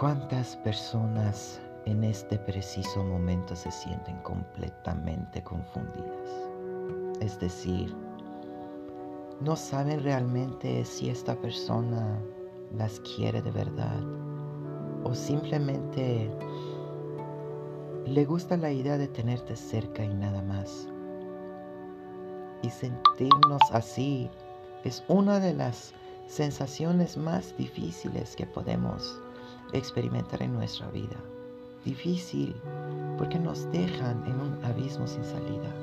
¿Cuántas personas en este preciso momento se sienten completamente confundidas? Es decir, no saben realmente si esta persona las quiere de verdad o simplemente le gusta la idea de tenerte cerca y nada más. Y sentirnos así es una de las sensaciones más difíciles que podemos experimentar en nuestra vida. Difícil porque nos dejan en un abismo sin salida.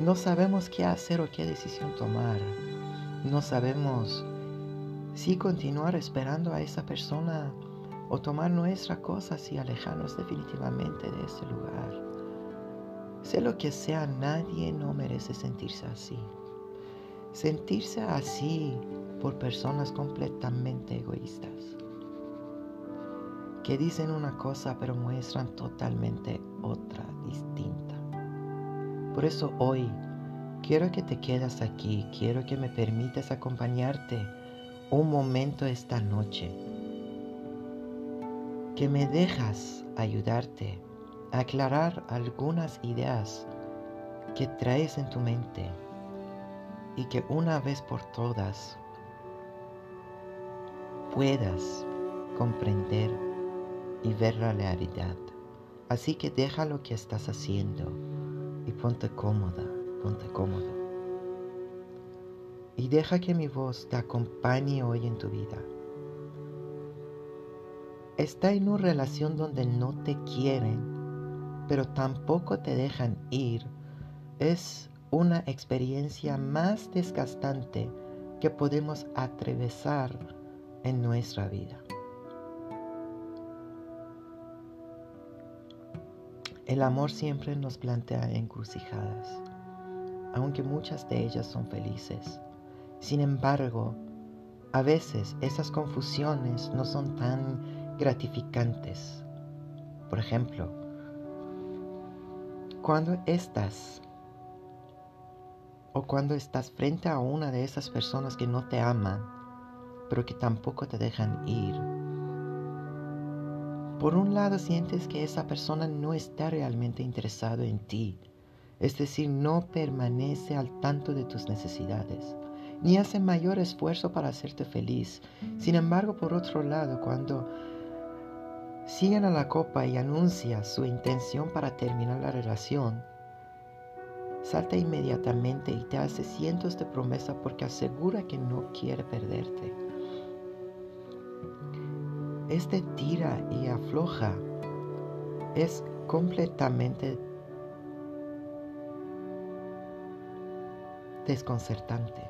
No sabemos qué hacer o qué decisión tomar. No sabemos si continuar esperando a esa persona o tomar nuestras cosas y alejarnos definitivamente de ese lugar. Sé lo que sea, nadie no merece sentirse así. Sentirse así por personas completamente egoístas, que dicen una cosa pero muestran totalmente otra distinta. Por eso hoy quiero que te quedas aquí, quiero que me permitas acompañarte un momento esta noche, que me dejas ayudarte a aclarar algunas ideas que traes en tu mente y que una vez por todas puedas comprender y ver la realidad. Así que deja lo que estás haciendo y ponte cómoda, ponte cómodo. Y deja que mi voz te acompañe hoy en tu vida. Está en una relación donde no te quieren, pero tampoco te dejan ir. Es una experiencia más desgastante que podemos atravesar en nuestra vida. El amor siempre nos plantea encrucijadas, aunque muchas de ellas son felices. Sin embargo, a veces esas confusiones no son tan gratificantes. Por ejemplo, cuando estás o cuando estás frente a una de esas personas que no te aman, pero que tampoco te dejan ir. Por un lado sientes que esa persona no está realmente interesado en ti, es decir, no permanece al tanto de tus necesidades, ni hace mayor esfuerzo para hacerte feliz. Sin embargo, por otro lado, cuando siguen a la copa y anuncia su intención para terminar la relación, salta inmediatamente y te hace cientos de promesas porque asegura que no quiere perderte. Este tira y afloja es completamente desconcertante.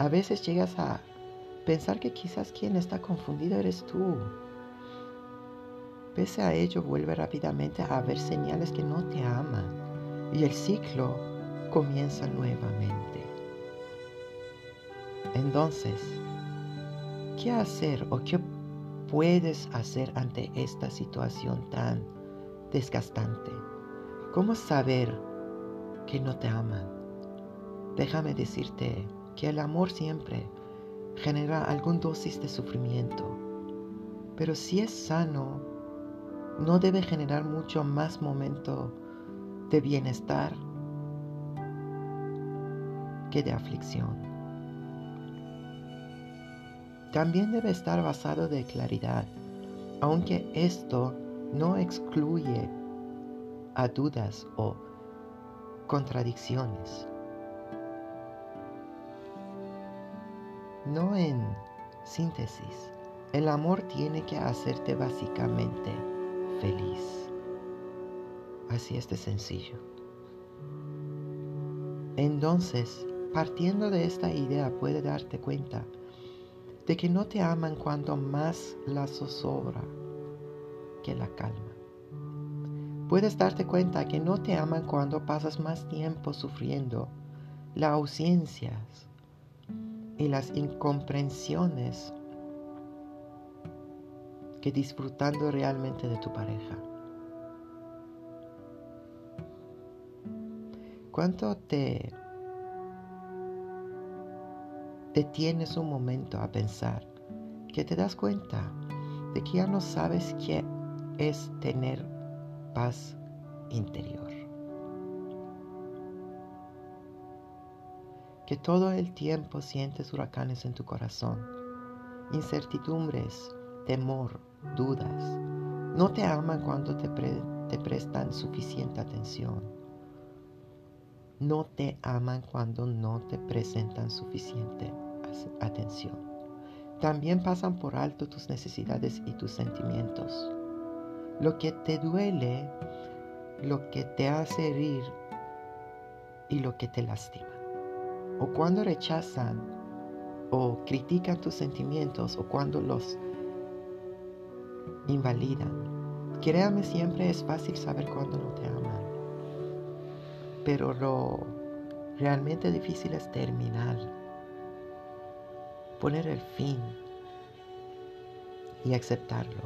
A veces llegas a pensar que quizás quien está confundido eres tú. Pese a ello, vuelve rápidamente a ver señales que no te aman y el ciclo comienza nuevamente. Entonces, ¿qué hacer o qué puedes hacer ante esta situación tan desgastante? ¿Cómo saber que no te aman? Déjame decirte que el amor siempre genera algún dosis de sufrimiento, pero si es sano, no debe generar mucho más momento de bienestar que de aflicción también debe estar basado de claridad, aunque esto no excluye a dudas o contradicciones. No en síntesis, el amor tiene que hacerte básicamente feliz. Así es de sencillo. Entonces, partiendo de esta idea, puede darte cuenta de que no te aman cuando más la zozobra que la calma. Puedes darte cuenta que no te aman cuando pasas más tiempo sufriendo las ausencias y las incomprensiones que disfrutando realmente de tu pareja. ¿Cuánto te detienes un momento a pensar que te das cuenta de que ya no sabes qué es tener paz interior. Que todo el tiempo sientes huracanes en tu corazón, incertidumbres, temor, dudas. No te aman cuando te, te prestan suficiente atención. No te aman cuando no te presentan suficiente atención. También pasan por alto tus necesidades y tus sentimientos. Lo que te duele, lo que te hace herir y lo que te lastima. O cuando rechazan o critican tus sentimientos o cuando los invalidan. Créame, siempre es fácil saber cuando no te aman. Pero lo realmente difícil es terminar poner el fin y aceptarlo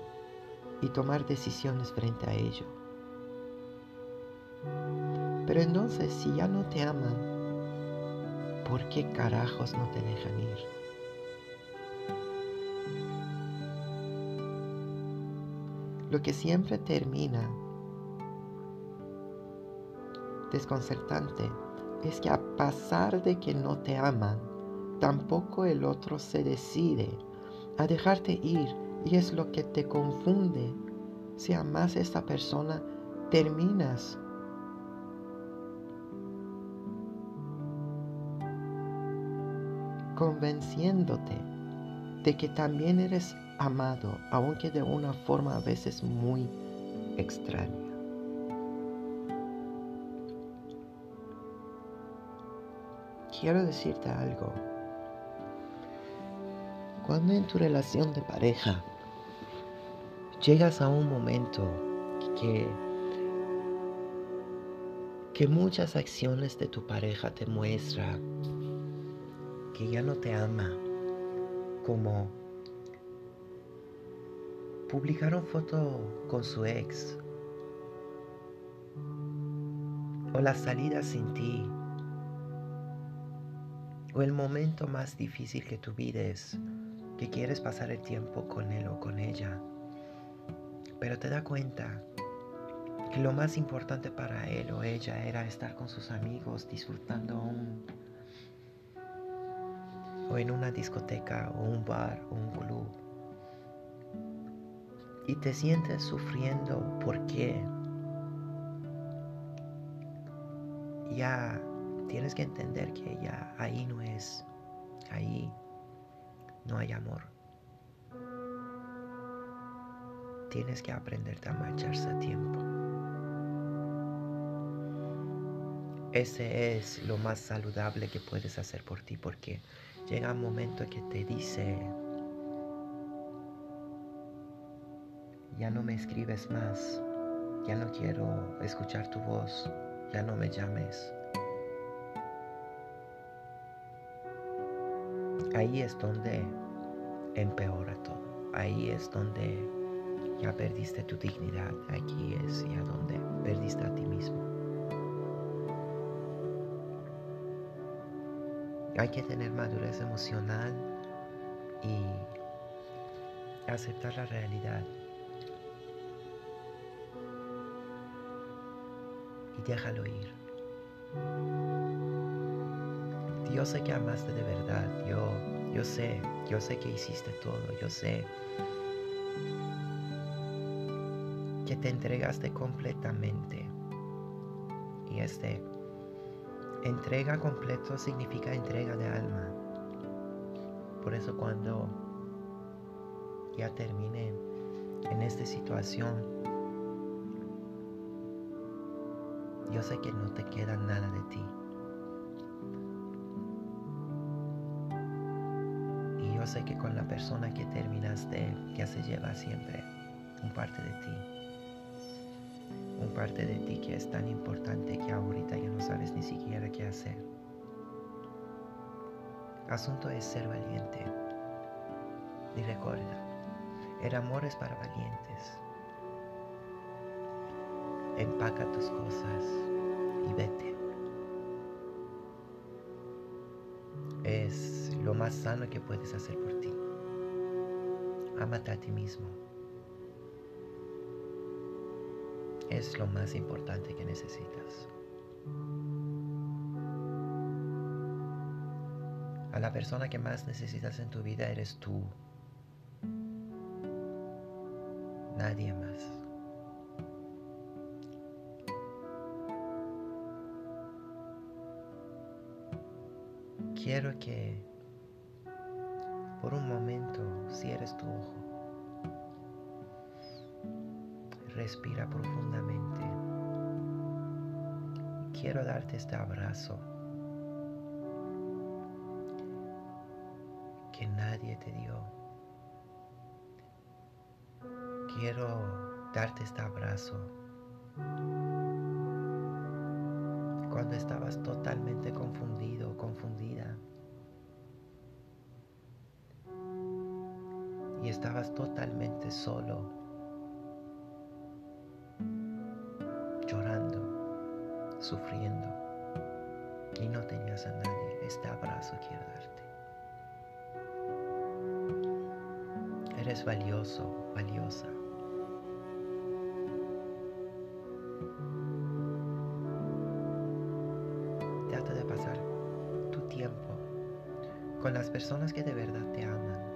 y tomar decisiones frente a ello. Pero entonces, si ya no te aman, ¿por qué carajos no te dejan ir? Lo que siempre termina desconcertante es que a pesar de que no te aman, tampoco el otro se decide a dejarte ir y es lo que te confunde. Si amas a persona, terminas convenciéndote de que también eres amado, aunque de una forma a veces muy extraña. Quiero decirte algo. Cuando en tu relación de pareja llegas a un momento que, que muchas acciones de tu pareja te muestran que ya no te ama, como publicar una foto con su ex, o la salida sin ti, o el momento más difícil que tú vives que quieres pasar el tiempo con él o con ella, pero te da cuenta que lo más importante para él o ella era estar con sus amigos disfrutando un, o en una discoteca o un bar o un club. Y te sientes sufriendo porque ya tienes que entender que ya ahí no es, ahí no hay amor. Tienes que aprenderte a marcharse a tiempo. Ese es lo más saludable que puedes hacer por ti porque llega un momento que te dice, ya no me escribes más, ya no quiero escuchar tu voz, ya no me llames. Ahí es donde empeora todo. Ahí es donde ya perdiste tu dignidad. Aquí es ya donde perdiste a ti mismo. Hay que tener madurez emocional y aceptar la realidad. Y déjalo ir. Yo sé que amaste de verdad. Yo, yo sé, yo sé que hiciste todo. Yo sé que te entregaste completamente. Y este, entrega completo significa entrega de alma. Por eso cuando ya termine en esta situación, yo sé que no te queda nada de ti. Sé que con la persona que terminaste ya se lleva siempre un parte de ti. Un parte de ti que es tan importante que ahorita ya no sabes ni siquiera qué hacer. Asunto es ser valiente. Y recuerda, el amor es para valientes. Empaca tus cosas y vete. Es lo más sano que puedes hacer por ti. Amate a ti mismo. Es lo más importante que necesitas. A la persona que más necesitas en tu vida eres tú. Nadie más. Quiero que por un momento cierres tu ojo. Respira profundamente. Quiero darte este abrazo que nadie te dio. Quiero darte este abrazo cuando estabas totalmente confundido confundida y estabas totalmente solo, llorando, sufriendo y no tenías a nadie. Este abrazo quiero darte. Eres valioso, valiosa. Trata de pasar tu tiempo con las personas que de verdad te aman.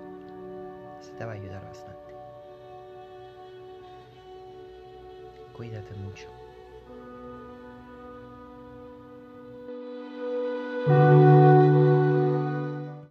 Se te va a ayudar bastante. Cuídate mucho.